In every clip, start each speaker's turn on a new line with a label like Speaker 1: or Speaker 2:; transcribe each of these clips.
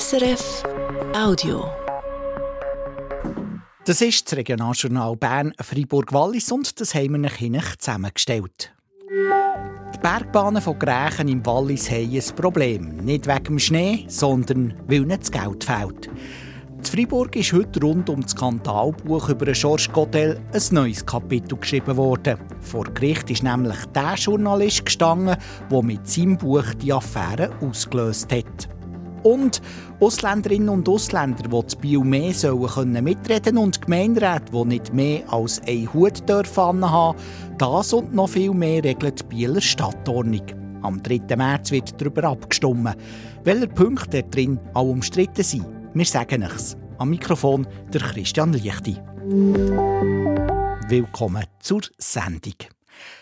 Speaker 1: SRF Audio.
Speaker 2: Das ist das Regionaljournal Bern Freiburg-Wallis und das haben wir Ihnen zusammengestellt. Die Bergbahnen von Grächen im Wallis haben ein Problem. Nicht wegen dem Schnee, sondern weil ihnen das Geld fehlt. In Freiburg ist heute rund um das Skandalbuch über Georges Godel ein neues Kapitel geschrieben worden. Vor Gericht ist nämlich der Journalist gestanden, der mit seinem Buch die Affäre ausgelöst hat. Und Ausländerinnen und Ausländer, die zu Bio mehr sollen können mitreden und Gemeinderäte, die nicht mehr als ein Hut dürfen haben, das und noch viel mehr regelt die Bieler Stadtordnung. Am 3. März wird darüber abgestimmt, welche Punkte drin auch umstritten sind. Wir sagen es. Am Mikrofon der Christian Lichti. Willkommen zur Sendung.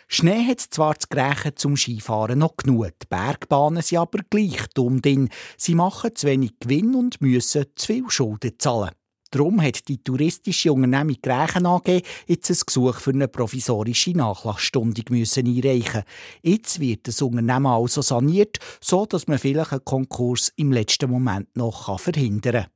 Speaker 2: Schnee hat zwar zu Grächen zum Skifahren noch genug, die Bergbahnen sind aber gleich dumm, denn sie machen zu wenig Gewinn und müssen zu viel Schulden zahlen. Darum hat die touristische Unternehmung Grächen AG jetzt ein Gesuch für eine provisorische Nachlassstundung müssen einreichen. Jetzt wird das Unternehmen also saniert, so dass man vielleicht einen Konkurs im letzten Moment noch verhindern kann.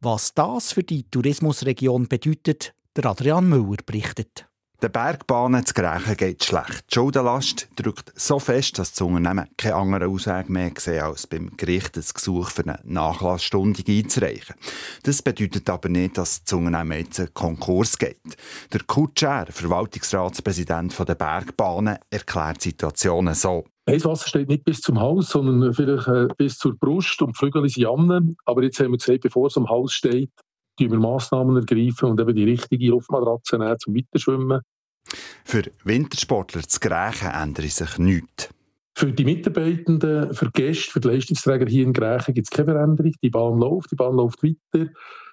Speaker 2: Was das für die Tourismusregion bedeutet, der Adrian Müller berichtet.
Speaker 3: Den Bergbahnen zu Grächen geht schlecht. Die Schuldenlast drückt so fest, dass das Unternehmen keine andere Ausweg mehr sehen, als beim Gericht das Gesuch für eine Nachlassstundung einzureichen. Das bedeutet aber nicht, dass das Unternehmen jetzt einen Konkurs geht. Der Kutscher, Verwaltungsratspräsident der Bergbahnen, erklärt die Situation so.
Speaker 4: Heißwasser steht nicht bis zum Haus, sondern vielleicht äh, bis zur Brust und Flügel sind an. Aber jetzt haben wir gesagt, bevor es am Haus steht, wir Massnahmen ergreifen und eben die richtige Luftmatratze nehmen zum Weiterschwimmen.
Speaker 3: Für Wintersportler zu Grächen ändert sich nichts.
Speaker 4: Für die Mitarbeitenden, für die Gäste, für die Leistungsträger hier in Grächen gibt es keine Veränderung. Die Bahn läuft, die Bahn läuft weiter.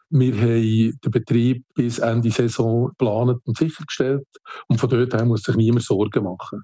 Speaker 4: Wir haben den Betrieb bis Ende Saison geplant und sichergestellt. Und von dort her muss sich niemand Sorgen machen.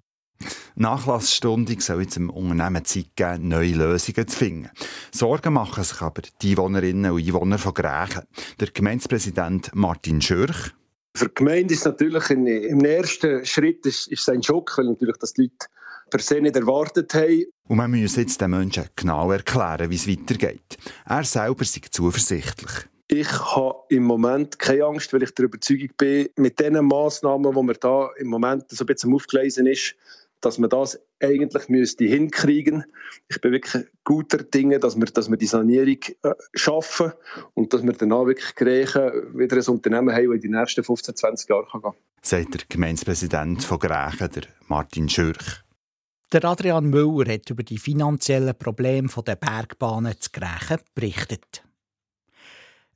Speaker 3: Nachlassstundung soll jetzt dem Unternehmen Zeit geben, neue Lösungen zu finden. Sorgen machen sich aber die Einwohnerinnen und Einwohner von Grächen. Der Gemeindepräsident Martin Schürch
Speaker 5: für die Gemeinde ist natürlich in, im ersten Schritt ist, ist ein Schock, weil natürlich das die Leute per se nicht erwartet haben.
Speaker 3: Und man muss jetzt den Menschen genau erklären, wie es weitergeht. Er selber sei zuversichtlich.
Speaker 5: Ich habe im Moment keine Angst, weil ich der Überzeugung bin, mit den Massnahmen, die man da im Moment so ein bisschen aufgelesen ist, dass man das eigentlich müsste hinkriegen. Ich bin wirklich guter Dinge, dass wir, dass wir die Sanierung äh, schaffen und dass wir danach wirklich Grächen wieder ein Unternehmen haben, das in die nächsten 15, 20 Jahre gehen kann.
Speaker 3: Sagt der Gemeindepräsident von Grächen, der Martin Schürch.
Speaker 2: Der Adrian Müller hat über die finanziellen Probleme der Bergbahnen zu Grächen berichtet.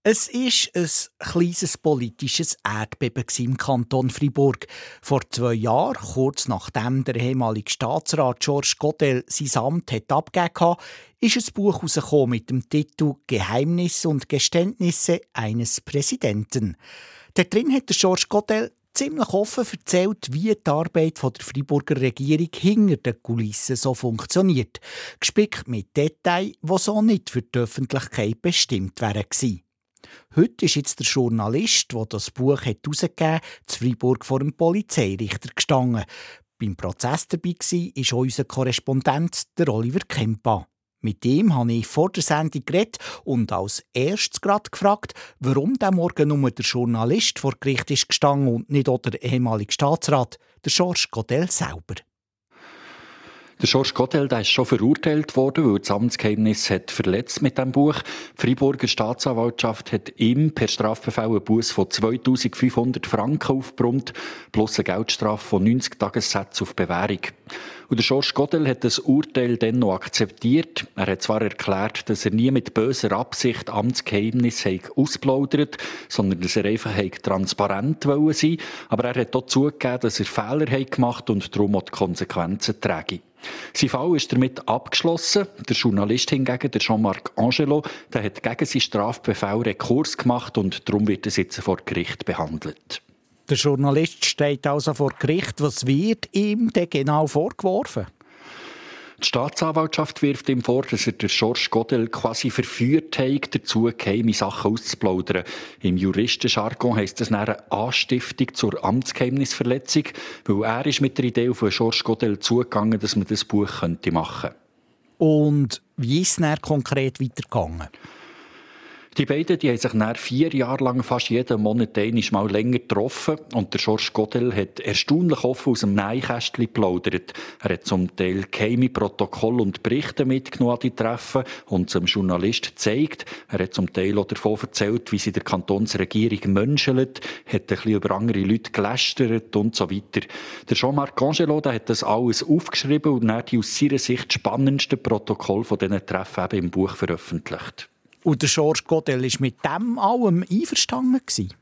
Speaker 2: Es ist ein kleines politisches Erdbeben im Kanton Fribourg. Vor zwei Jahren, kurz nachdem der ehemalige Staatsrat Georges Godel sein Amt hat abgegeben hat, ist ein Buch herausgekommen mit dem Titel Geheimnisse und Geständnisse eines Präsidenten. Da drin hat der Georges Godel ziemlich offen erzählt, wie die Arbeit der Friburger Regierung hinter den Kulissen so funktioniert. Gespickt mit Details, die so nicht für die Öffentlichkeit bestimmt wären. Heute ist jetzt der Journalist, der das Buch herausgegeben hat, zu Freiburg vor dem Polizeirichter gestanden. Beim Prozess dabei war auch unser Korrespondent, der Oliver Kempa. Mit ihm habe ich vor der Sendung geredet und als erstes gerade gefragt, warum der Morgen nur der Journalist vor Gericht ist gestanden und nicht auch der ehemalige Staatsrat, der Georges Godel selber.
Speaker 6: Der Georges Godel der ist schon verurteilt worden, weil das Amtsgeheimnis hat verletzt mit dem Buch. Die Freiburger Staatsanwaltschaft hat ihm per Strafbefehl einen Buß von 2500 Franken aufgebrummt, plus eine Geldstrafe von 90 Tagessätzen auf Bewährung. Und der Georges Godel hat das Urteil dann noch akzeptiert. Er hat zwar erklärt, dass er nie mit böser Absicht Amtsgeheimnis ausplaudert, sondern dass er einfach transparent wollen sein aber er hat auch zugegeben, dass er Fehler gemacht und darum auch die Konsequenzen träge. Sein Fall ist damit abgeschlossen. Der Journalist hingegen, der Jean-Marc Angelo, der hat gegen seinen Strafbefehl Rekurs gemacht und darum wird er jetzt vor Gericht behandelt.
Speaker 2: Der Journalist steht also vor Gericht. Was wird ihm denn genau vorgeworfen?
Speaker 6: Die Staatsanwaltschaft wirft ihm vor, dass er den Georges Godel quasi verführt hat, dazu geheime Sachen auszuplaudern. Im Juristenjargon heisst das eine Anstiftung zur Amtsgeheimnisverletzung, weil er ist mit der Idee von Georges Godel zugegangen, dass man das Buch machen könnte.
Speaker 2: Und wie ist es konkret weitergegangen?
Speaker 6: Die beiden die haben sich nach vier Jahre lang fast jeden Monat einmal länger getroffen und der Georges Godel hat erstaunlich offen aus dem Neinkästchen geplaudert. Er hat zum Teil geheime Protokolle und Berichte mitgenommen an die Treffen und zum Journalist gezeigt. Er hat zum Teil auch davon erzählt, wie sie der Kantonsregierung menschelt, hat ein bisschen über andere Leute gelästert und so weiter. Der Jean-Marc Angelo der hat das alles aufgeschrieben und dann die aus seiner Sicht spannendsten Protokolle von diesen Treffen eben im Buch veröffentlicht.
Speaker 2: Und der Georges Godel war mit dem allem einverstanden? Gewesen?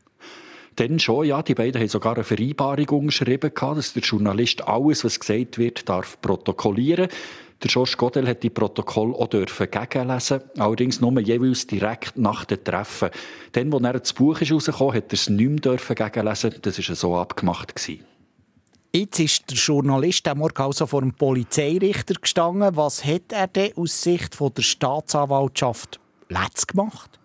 Speaker 6: Dann schon, ja. Die beiden haben sogar eine Vereinbarung unterschrieben, dass der Journalist alles, was gesagt wird, darf protokollieren der Georges Godel hat die Protokoll auch dürfen gegenlesen, allerdings nur jeweils direkt nach dem Treffen. Dann, als er das Buch ist rausgekommen, hat er es nicht mehr dürfen gegenlesen. Das war so abgemacht. Gewesen.
Speaker 2: Jetzt ist der Journalist am Morgen also vor dem Polizeirichter gestanden. Was hat er denn aus Sicht der Staatsanwaltschaft letzt gemacht?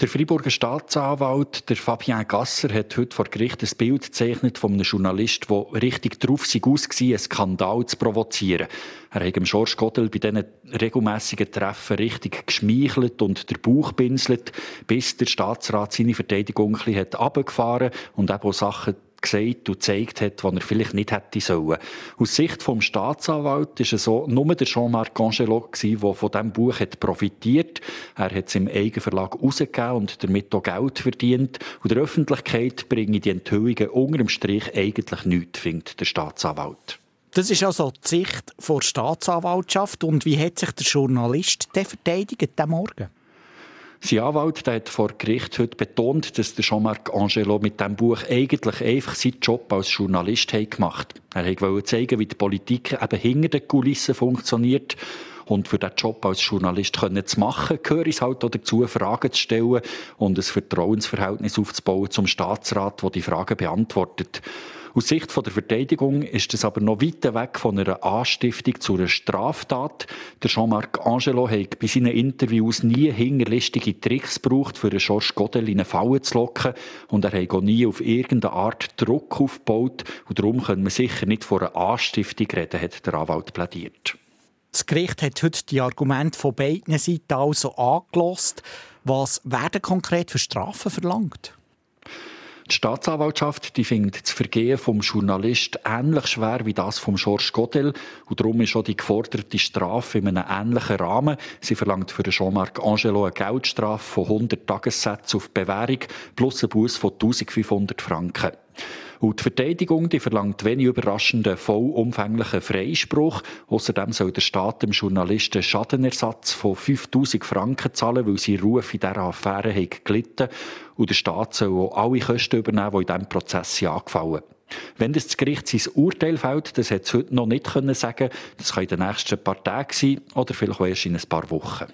Speaker 6: Der Freiburger Staatsanwalt, der Fabien Gasser, hat heute vor Gericht ein Bild gezeichnet von einem Journalist, der richtig drauf war, einen Skandal zu provozieren. Er hat dem Georges Godel bei diesen regelmässigen Treffen richtig geschmeichelt und der Bauch pinselt, bis der Staatsrat seine Verteidigung ein bisschen runtergefahren und eben auch Sachen gesagt und gezeigt hat, was er vielleicht nicht hätte sollen. Aus Sicht vom Staatsanwalt ist es so, nur der Jean-Marc Angelo der von diesem Buch hat profitiert. Er hat es im Eigenverlag rausgegeben und damit auch Geld verdient. Und der Öffentlichkeit bringen die Enthüllungen unter dem Strich eigentlich nichts, findet der Staatsanwalt.
Speaker 2: Das ist also die Sicht der Staatsanwaltschaft. Und wie hat sich der Journalist verteidigt diesen Morgen?
Speaker 6: Sein Anwalt der hat vor Gericht heute betont, dass der Jean-Marc Angelo mit diesem Buch eigentlich einfach seinen Job als Journalist gemacht hat. Er wollte zeigen, wie die Politik eben hinter den Kulissen funktioniert. Und für diesen Job als Journalist können zu machen, gehört es halt auch dazu, Fragen zu stellen und ein Vertrauensverhältnis aufzubauen zum Staatsrat, der die Fragen beantwortet. Aus Sicht der Verteidigung ist es aber noch weit weg von einer Anstiftung zu einer Straftat. Der Jean-Marc Angelo hat bei seinen Interviews nie hinterlistige Tricks gebraucht, für Georges Godel in eine Falle zu locken. Und er hat auch nie auf irgendeine Art Druck aufgebaut. Und darum können wir sicher nicht von einer Anstiftung reden, hat der Anwalt plädiert.
Speaker 2: Das Gericht hat heute die Argumente von beiden Seiten also angelost. Was werden konkret für Strafen verlangt?
Speaker 6: Die Staatsanwaltschaft die findet das Vergehen vom Journalist ähnlich schwer wie das vom Georges Godel und darum ist auch die geforderte Strafe in einem ähnlichen Rahmen. Sie verlangt für Jean-Marc Angelo eine Geldstrafe von 100 Tagessätzen auf Bewährung plus einen Buß von 1500 Franken. Und die Verteidigung die verlangt wenig überraschenden, vollumfänglichen Freispruch. Außerdem soll der Staat dem Journalisten Schadenersatz von 5000 Franken zahlen, weil sein Ruf in dieser Affäre hat gelitten. Und der Staat soll auch alle Kosten übernehmen, die in diesem Prozess angefallen. Wenn das Gericht sein Urteil fällt, das hat es heute noch nicht können sagen, das kann in den nächsten paar Tagen sein oder vielleicht auch erst in ein paar Wochen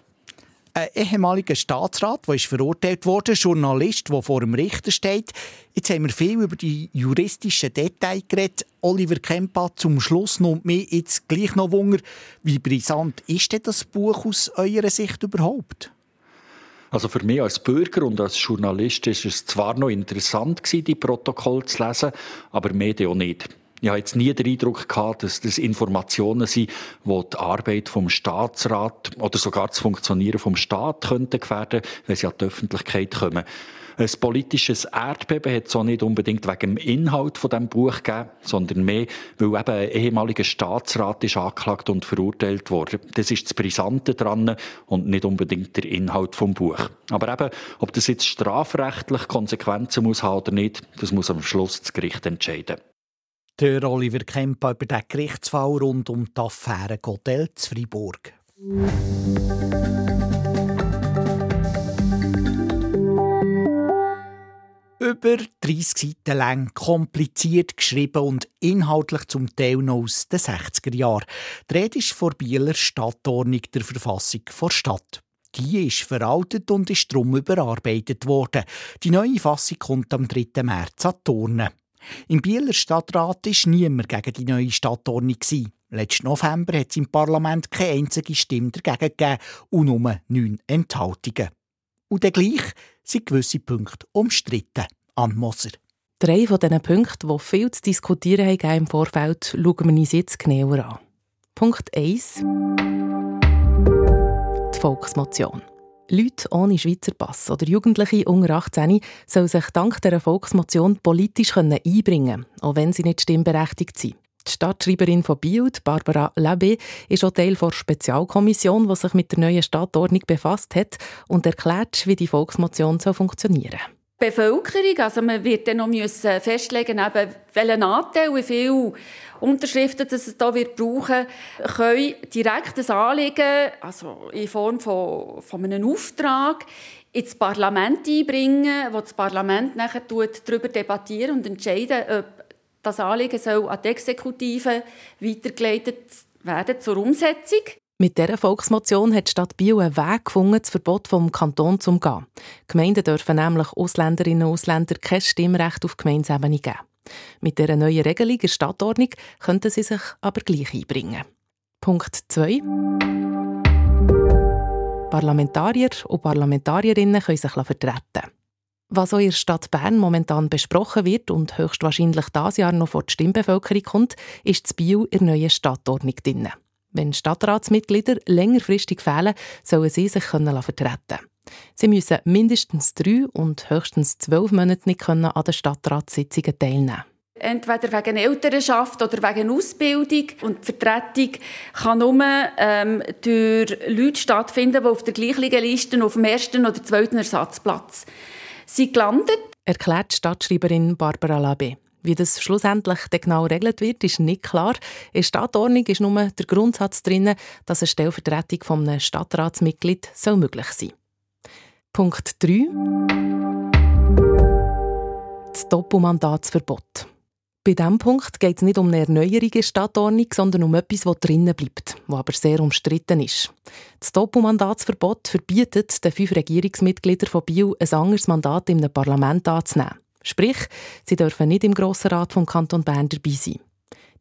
Speaker 2: ein ehemaliger Staatsrat, der ist verurteilt wurde, Journalist, der vor dem Richter steht. Jetzt haben wir viel über die juristischen Details geredet. Oliver Kempa, zum Schluss noch mich jetzt gleich noch Wunder. Wie brisant ist denn das Buch aus eurer Sicht überhaupt?
Speaker 6: Also für mich als Bürger und als Journalist ist es zwar noch interessant die Protokolle zu lesen, aber Medien auch nicht. Ich habe jetzt nie den Eindruck gehabt, dass das Informationen sind, die die Arbeit vom Staatsrat oder sogar das Funktionieren vom Staat könnten gefährden, wenn sie an die Öffentlichkeit kommen. Ein politisches Erdbeben hat es auch nicht unbedingt wegen dem Inhalt von dem Buch gegeben, sondern mehr, weil eben ein ehemaliger Staatsrat ist angeklagt und verurteilt wurde. Das ist das Brisante dran und nicht unbedingt der Inhalt vom Buch. Aber eben, ob das jetzt strafrechtlich Konsequenzen muss haben oder nicht, das muss am Schluss das Gericht entscheiden.
Speaker 2: Der Oliver Kemper über den Gerichtsfall rund um die Affäre Godel zu Freiburg. Über 30 Seiten lang, kompliziert geschrieben und inhaltlich zum Teil noch aus den 60er Jahren. Die Rede ist vor Bieler Stadtordnung der Verfassung der Stadt. Die ist veraltet und ist darum überarbeitet worden. Die neue Fassung kommt am 3. März an Turnen. Im Bieler Stadtrat war niemand gegen die neue Stadtordnung. Letzten November hat es im Parlament keine einzige Stimme dagegen gegeben und nur neun Enthaltungen. Und gleich sind gewisse Punkte umstritten. An Moser.
Speaker 1: Drei von diesen Punkten, die viel zu diskutieren haben im Vorfeld, schauen wir uns jetzt genauer an. Punkt 1. Die Volksmotion. Leute ohne Schweizer Pass oder Jugendliche unter 18 sollen sich dank der Volksmotion politisch einbringen können, auch wenn sie nicht stimmberechtigt sind. Die Stadtschreiberin von Bild, Barbara Labé, ist auch Teil der Spezialkommission, die sich mit der neuen Stadtordnung befasst hat und erklärt, wie die Volksmotion funktionieren soll.
Speaker 7: Bevölkerung, also man wird dann noch müssen festlegen, eben, welchen Anteil, wie viele Unterschriften das es da wird brauchen, können direkt das Anliegen, also in Form von, von einem Auftrag, ins Parlament einbringen, wo das Parlament nachher darüber debattieren und entscheiden, ob das Anliegen soll an die Exekutive weitergeleitet werden zur Umsetzung.
Speaker 1: Mit dieser Volksmotion hat die Stadt Biel einen Weg gefunden, das Verbot vom Kanton zu umgehen. Gemeinden dürfen nämlich Ausländerinnen und Ausländer kein Stimmrecht auf Gemeinsebene geben. Mit dieser neuen Regelung der Stadtordnung könnten sie sich aber gleich einbringen. Punkt 2. Parlamentarier und Parlamentarierinnen können sich vertreten. Was auch in der Stadt Bern momentan besprochen wird und höchstwahrscheinlich dieses Jahr noch vor die Stimmbevölkerung kommt, ist das Bio in der neuen Stadtordnung drin. Wenn Stadtratsmitglieder längerfristig fehlen, sollen sie sich können vertreten Sie müssen mindestens drei und höchstens zwölf Monate nicht an den Stadtratssitzungen teilnehmen
Speaker 7: Entweder wegen Elternschaft oder wegen Ausbildung. Und die Vertretung kann nur ähm, durch Leute stattfinden, die auf der gleichen Liste auf dem ersten oder zweiten Ersatzplatz sind gelandet.
Speaker 1: Erklärt Stadtschreiberin Barbara Labe. Wie das schlussendlich genau geregelt wird, ist nicht klar. In der Stadtordnung ist nur der Grundsatz drin, dass eine Stellvertretung von einem Stadtratsmitglied soll möglich sein Punkt 3. Das Doppelmandatsverbot. Bei diesem Punkt geht es nicht um eine Erneuerung der Stadtordnung, sondern um etwas, das drinnen bleibt, was aber sehr umstritten ist. Das Doppelmandatsverbot verbietet den fünf Regierungsmitgliedern von Biel ein anderes Mandat im Parlament anzunehmen. Sprich, sie dürfen nicht im Grossen Rat vom Kanton Bern dabei sein.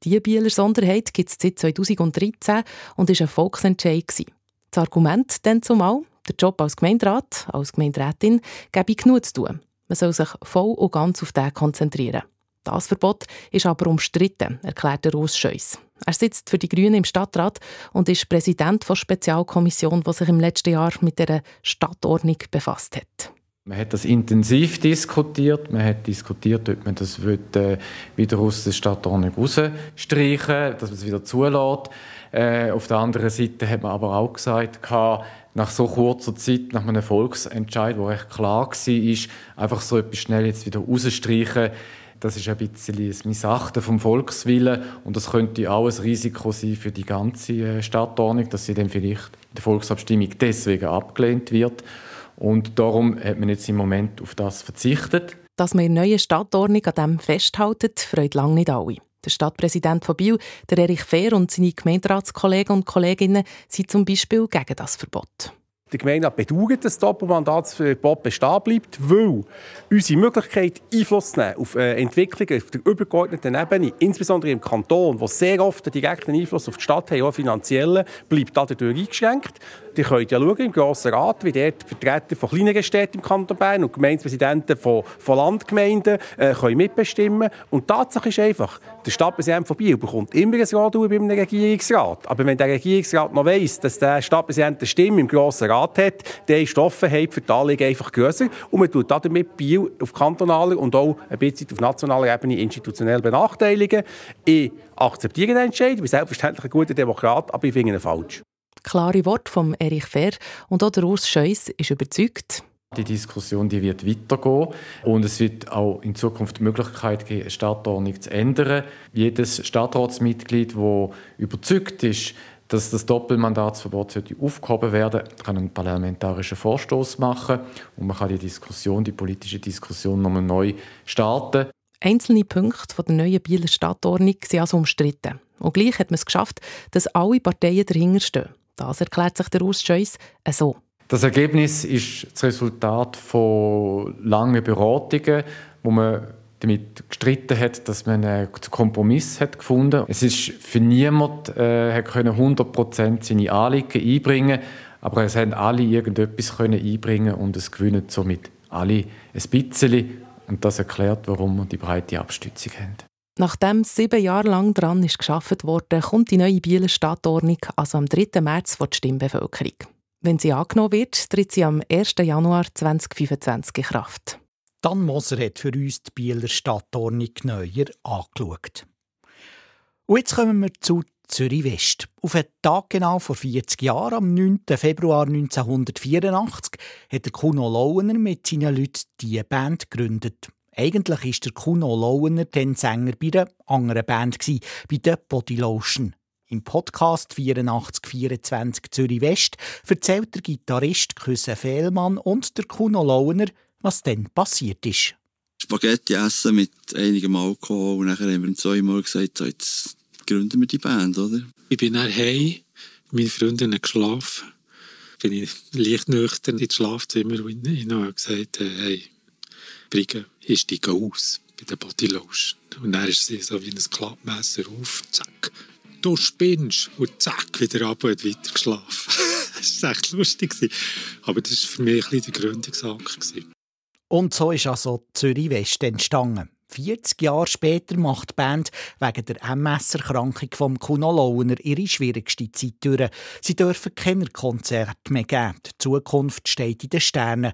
Speaker 1: Diese Bieler Sonderheit gibt es seit 2013 und war ein Volksentscheid. Das Argument dann zumal, der Job als Gemeinderat, als Gemeinderätin, gebe genug zu tun. Man soll sich voll und ganz auf den konzentrieren. Das Verbot ist aber umstritten, erklärt der Urs Scheuss. Er sitzt für die Grünen im Stadtrat und ist Präsident der Spezialkommission, die sich im letzten Jahr mit der Stadtordnung befasst hat.
Speaker 8: Man hat das intensiv diskutiert. Man hat diskutiert, ob man das äh, wieder aus der Stadtordnung rausstreichen dass man es wieder zulässt. Äh, auf der anderen Seite hat man aber auch gesagt, nach so kurzer Zeit, nach einem Volksentscheid, der recht klar war, einfach so etwas schnell jetzt wieder rausstreichen, das ist ein bisschen ein Missachten vom Volkswillen und das könnte auch ein Risiko sein für die ganze äh, Stadtordnung, dass sie dann vielleicht in der Volksabstimmung deswegen abgelehnt wird. Und darum hat man jetzt im Moment auf das verzichtet.
Speaker 1: Dass man in der neuen Stadtordnung an dem festhält, freut lange nicht alle. Der Stadtpräsident von Biel, der Erich Fehr und seine Gemeinderatskollegen und Kolleginnen sind zum Beispiel gegen das Verbot.
Speaker 9: Der Gemeinde bedauert, dass das Doppelmandatsverbot bestehen bleibt, weil unsere Möglichkeit, Einfluss zu nehmen auf äh, Entwicklungen auf der übergeordneten Ebene, insbesondere im Kanton, wo sehr oft einen direkten Einfluss auf die Stadt haben, auch finanziellen, bleibt dadurch eingeschränkt. Ihr könnt ja schauen im Grossen Rat, wie dort Vertreter von kleineren Städten im Kanton Bern und Gemeindepräsidenten von, von Landgemeinden äh, können mitbestimmen Und die Tatsache ist einfach, der Stadtpräsident von Biel bekommt immer ein Rat bei einem Regierungsrat. Aber wenn der Regierungsrat noch weiss, dass der Stadtpräsident eine Stimme im Grossen Rat hat, dann ist die Offenheit für die Anliegen einfach grösser. Und man tut damit Biel auf kantonaler und auch ein bisschen auf nationaler Ebene institutionell benachteiligen. Ich akzeptiere den Entscheid, ich bin selbstverständlich ein guter Demokrat, aber ich finde ihn falsch
Speaker 1: klare Worte von Erich Fehr und auch der Urs Scheuss ist überzeugt.
Speaker 8: Die Diskussion die wird weitergehen und es wird auch in Zukunft die Möglichkeit geben, eine Stadtordnung zu ändern. Jedes Stadtratsmitglied, das überzeugt ist, dass das Doppelmandatsverbot aufgehoben werden sollte, kann einen parlamentarischen Vorstoß machen und man kann die Diskussion, die politische Diskussion nochmal neu starten.
Speaker 1: Einzelne Punkte der neuen Bieler Stadtordnung sind also umstritten. Und gleich hat man es geschafft, dass alle Parteien dahinter stehen. Das erklärt sich der Urs Scheuss so.
Speaker 8: Das Ergebnis ist das Resultat von langen Beratungen, wo man damit gestritten hat, dass man einen Kompromiss hat gefunden. Es ist für niemand äh, können 100 seine Anliegen einbringen, aber es haben alle irgendetwas können einbringen und es gewinnen somit alle ein bisschen und das erklärt, warum wir die breite Abstützung haben.
Speaker 1: Nachdem sieben Jahre lang daran ist geschafft wurde, kommt die neue Bieler Stadtordnung also am 3. März vor die Stimmbevölkerung. Wenn sie angenommen wird, tritt sie am 1. Januar 2025 in Kraft.
Speaker 2: Dan Moser hat für uns die Bieler Stadtordnung neuer angeschaut. Und jetzt kommen wir zu Zürich West. Auf einen Tag genau vor 40 Jahren, am 9. Februar 1984, hat der Kuno Lauener mit seinen Leuten diese Band gegründet. Eigentlich ist der Kuno Lauener dann Sänger bei einer anderen Band, bei der Body Lotion. Im Podcast 8424 Zürich West erzählt der Gitarrist Küsse Fehlmann und der Kuno Lauener, was dann passiert ist.
Speaker 10: Spaghetti essen mit einigem Alkohol und nachher haben wir zweimal gesagt, so, jetzt gründen wir die Band, oder?
Speaker 11: Ich bin dann heim, meine Freundin hat geschlafen. Bin ich leicht nüchtern ins Schlafzimmer und ich habe gesagt, äh, hey, Brigge, ich steige aus bei der Bodylotion. Und dann ist sie so wie ein Klappmesser auf, zack. Du spinnst! Und zack, wieder ab und weiter geschlafen. das war echt lustig. Aber das war für mich ein bisschen die Gründungsakt.
Speaker 2: Und so ist also Zürich West entstanden. 40 Jahre später macht die Band wegen der MS-Erkrankung vom Kuno Launer ihre schwierigste Zeit durch. Sie dürfen keine Konzerte mehr geben. Die Zukunft steht in den Sternen.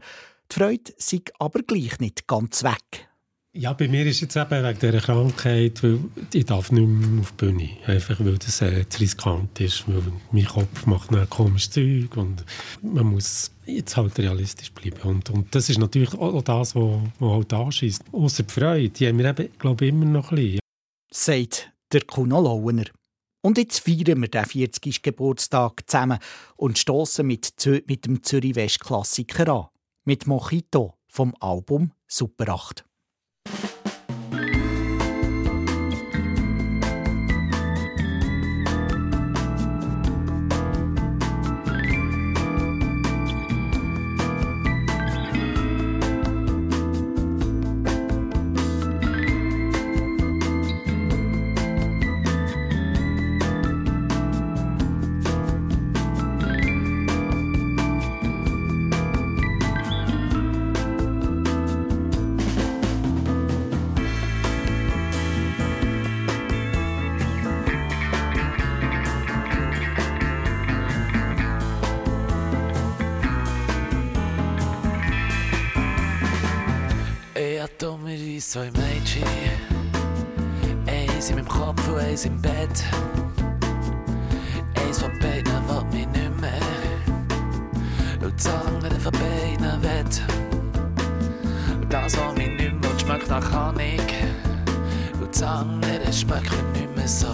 Speaker 2: Die Freude sei aber gleich nicht ganz weg.
Speaker 11: Ja, bei mir ist es jetzt eben wegen dieser Krankheit, weil ich darf nicht mehr auf die Bühne. Einfach weil das äh, zu riskant ist, weil mein Kopf macht ein komisches Zeug und man muss jetzt halt realistisch bleiben. Und, und das ist natürlich auch das, was, was halt anschießt. Außer die Freude, die haben wir eben, glaube ich, immer noch ein bisschen.
Speaker 2: Sagt der Kuno Lauener. Und jetzt feiern wir den 40. Geburtstag zusammen und stoßen mit, mit dem Zürich West Klassiker an. Mit Mojito vom Album Super 8.
Speaker 12: zwei Mädchen. Eins in meinem Kopf und eins im Bett. Eins von beiden will mich nicht mehr. Und das andere von beiden wett. Das, was mich nicht mehr schmeckt nach Honig. Und das andere schmeckt mir nicht mehr so.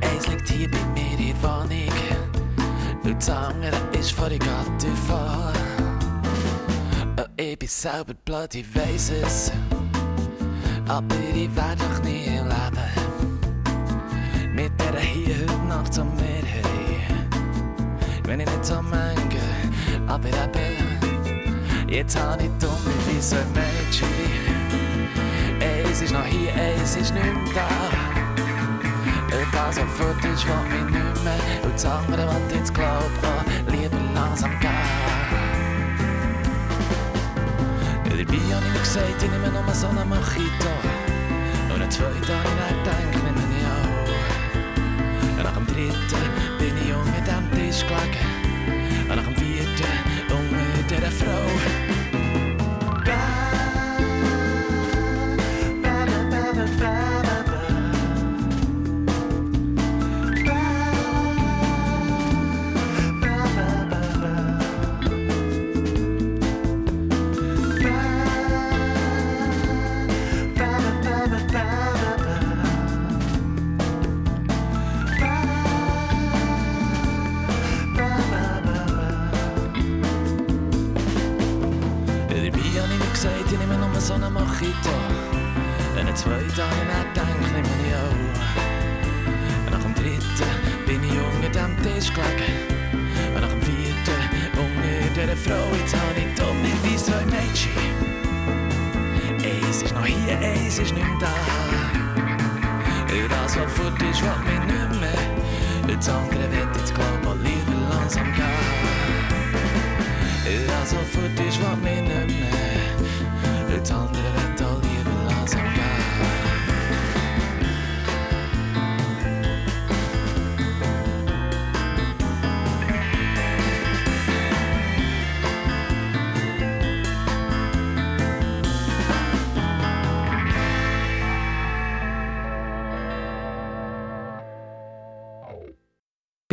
Speaker 12: Eins liegt hier bei mir in der Wohnung. Und das andere ist vor die vor. Bin selber blöd, ich weiss es. Aber ich werde doch nie leben. Mit der hier heute Nacht zum Meer haben. Wenn ich nicht so mange, aber eben. Jetzt habe ich dumme wie so ein Mädchen. Eins ist noch hier, eins ist nicht mehr da. Das, was fort ist, will mich nicht mehr. Und das andere, was jetzt glaubt, oh, lieber langsam gehen. Dabei habe ich mir gesagt, ich nehme nur so einen Mojito. Und einen zweiten habe ich dann gedacht, nehme ich auch. Nach dem dritten bin ich unter dem Tisch gelegen.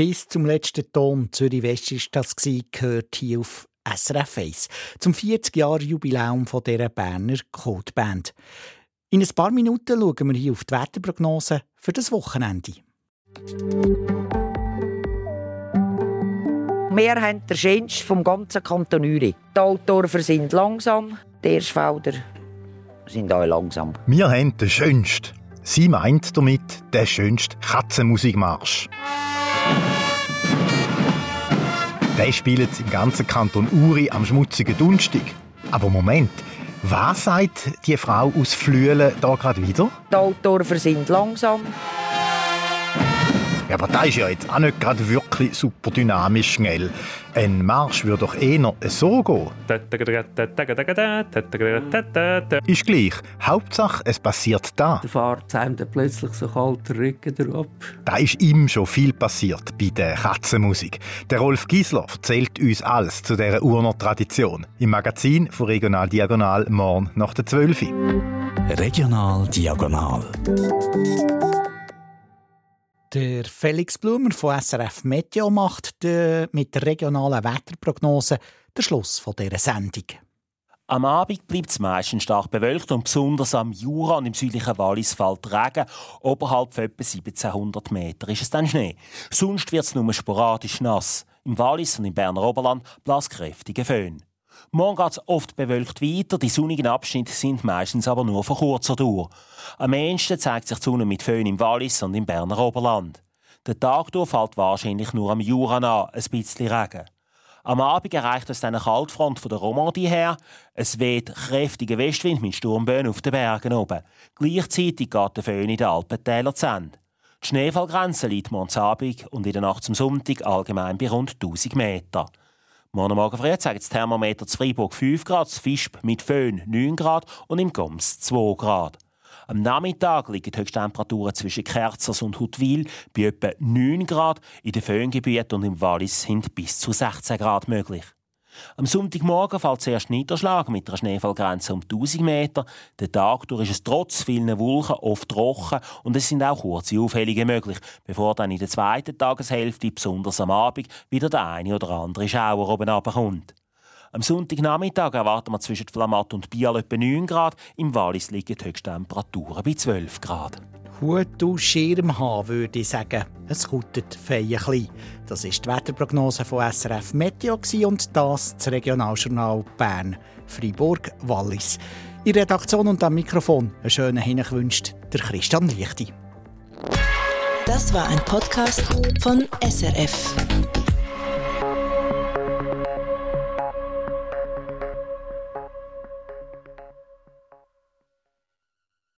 Speaker 2: Bis zum letzten Ton Zürich West ist das gehört hier auf SRF 1 zum 40 Jahre Jubiläum von dieser Berner Codeband. In ein paar Minuten schauen wir hier auf die Wetterprognose für das Wochenende.
Speaker 13: Wir haben den schönsten vom ganzen Kanton Uri. Die Autoren sind langsam, die Erstfelder sind auch langsam.
Speaker 14: Wir haben den schönsten. Sie meint damit den schönsten Katzenmusikmarsch. Der spielt im ganzen Kanton Uri am schmutzigen Dunstig. Aber Moment, was sagt die Frau aus Flüelen da gerade wieder?
Speaker 13: Die Autoren sind langsam.
Speaker 14: Ja, aber das ist ja jetzt auch nicht gerade wirklich super dynamisch schnell. Ein Marsch würde doch eher so gehen. Ist gleich. Hauptsache, es passiert da.
Speaker 15: Da fährt einem dann plötzlich so kalt der Rücken drauf.
Speaker 14: Da ist ihm schon viel passiert bei der Katzenmusik. Der Rolf Giesler erzählt uns alles zu dieser Urner Tradition. Im Magazin von Regional Diagonal morgen nach der 12.
Speaker 16: Regional Diagonal.
Speaker 2: Der Felix Blumer von SRF Meteo macht mit der regionalen Wetterprognose den Schluss dieser Sendung.
Speaker 17: Am Abend bleibt es meistens stark bewölkt und besonders am Jura und im südlichen Wallis fällt Regen. Oberhalb von etwa 1700 Meter ist es dann Schnee. Sonst wird es nur sporadisch nass. Im Wallis und im Berner Oberland bläst kräftige Föhn. Morgen geht es oft bewölkt weiter, die sonnigen Abschnitte sind meistens aber nur von kurzer Dauer. Am ehesten zeigt sich die Sonne mit Föhn im Wallis und im Berner Oberland. Der Tag durch fällt wahrscheinlich nur am Jura an, ein bisschen Regen. Am Abend erreicht es dann eine Kaltfront von der Romandie her. Es weht kräftiger Westwind mit Sturmböen auf den Bergen oben. Gleichzeitig geht der Föhn in den Alpentäler zu Ende. Die Schneefallgrenze liegt morgens Abend und in der Nacht zum Sonntag allgemein bei rund 1000 Meter. Morgen Morgen früh zeigt das Thermometer zu Freiburg 5 Grad, das Fischb mit Föhn 9 Grad und im Goms 2 Grad. Am Nachmittag liegen die Höchsttemperaturen zwischen Kerzers und Huttwil bei etwa 9 Grad. In den Föhngebieten und im Wallis sind bis zu 16 Grad möglich. Am Sonntagmorgen fällt zuerst Niederschlag mit einer Schneefallgrenze um 1000 Meter. Den Tag durch ist es trotz vielen Wolken oft trocken und es sind auch kurze Aufhellungen möglich, bevor dann in der zweiten Tageshälfte, besonders am Abend, wieder der eine oder andere Schauer oben runterkommt. Am Sonntagnachmittag erwarten wir zwischen Flamatt und Bial etwa 9 Grad. Im Wallis liegen die Höchsttemperaturen bei 12 Grad.
Speaker 2: Hut und Schirm haben, würde ich sagen. Es kutet fein ein Das war die Wetterprognose von SRF Meteo und das das Regionaljournal Bern, Freiburg, Wallis. In Redaktion und am Mikrofon einen schönen Hin wünscht der Christian Lichti.
Speaker 18: Das war ein Podcast von SRF.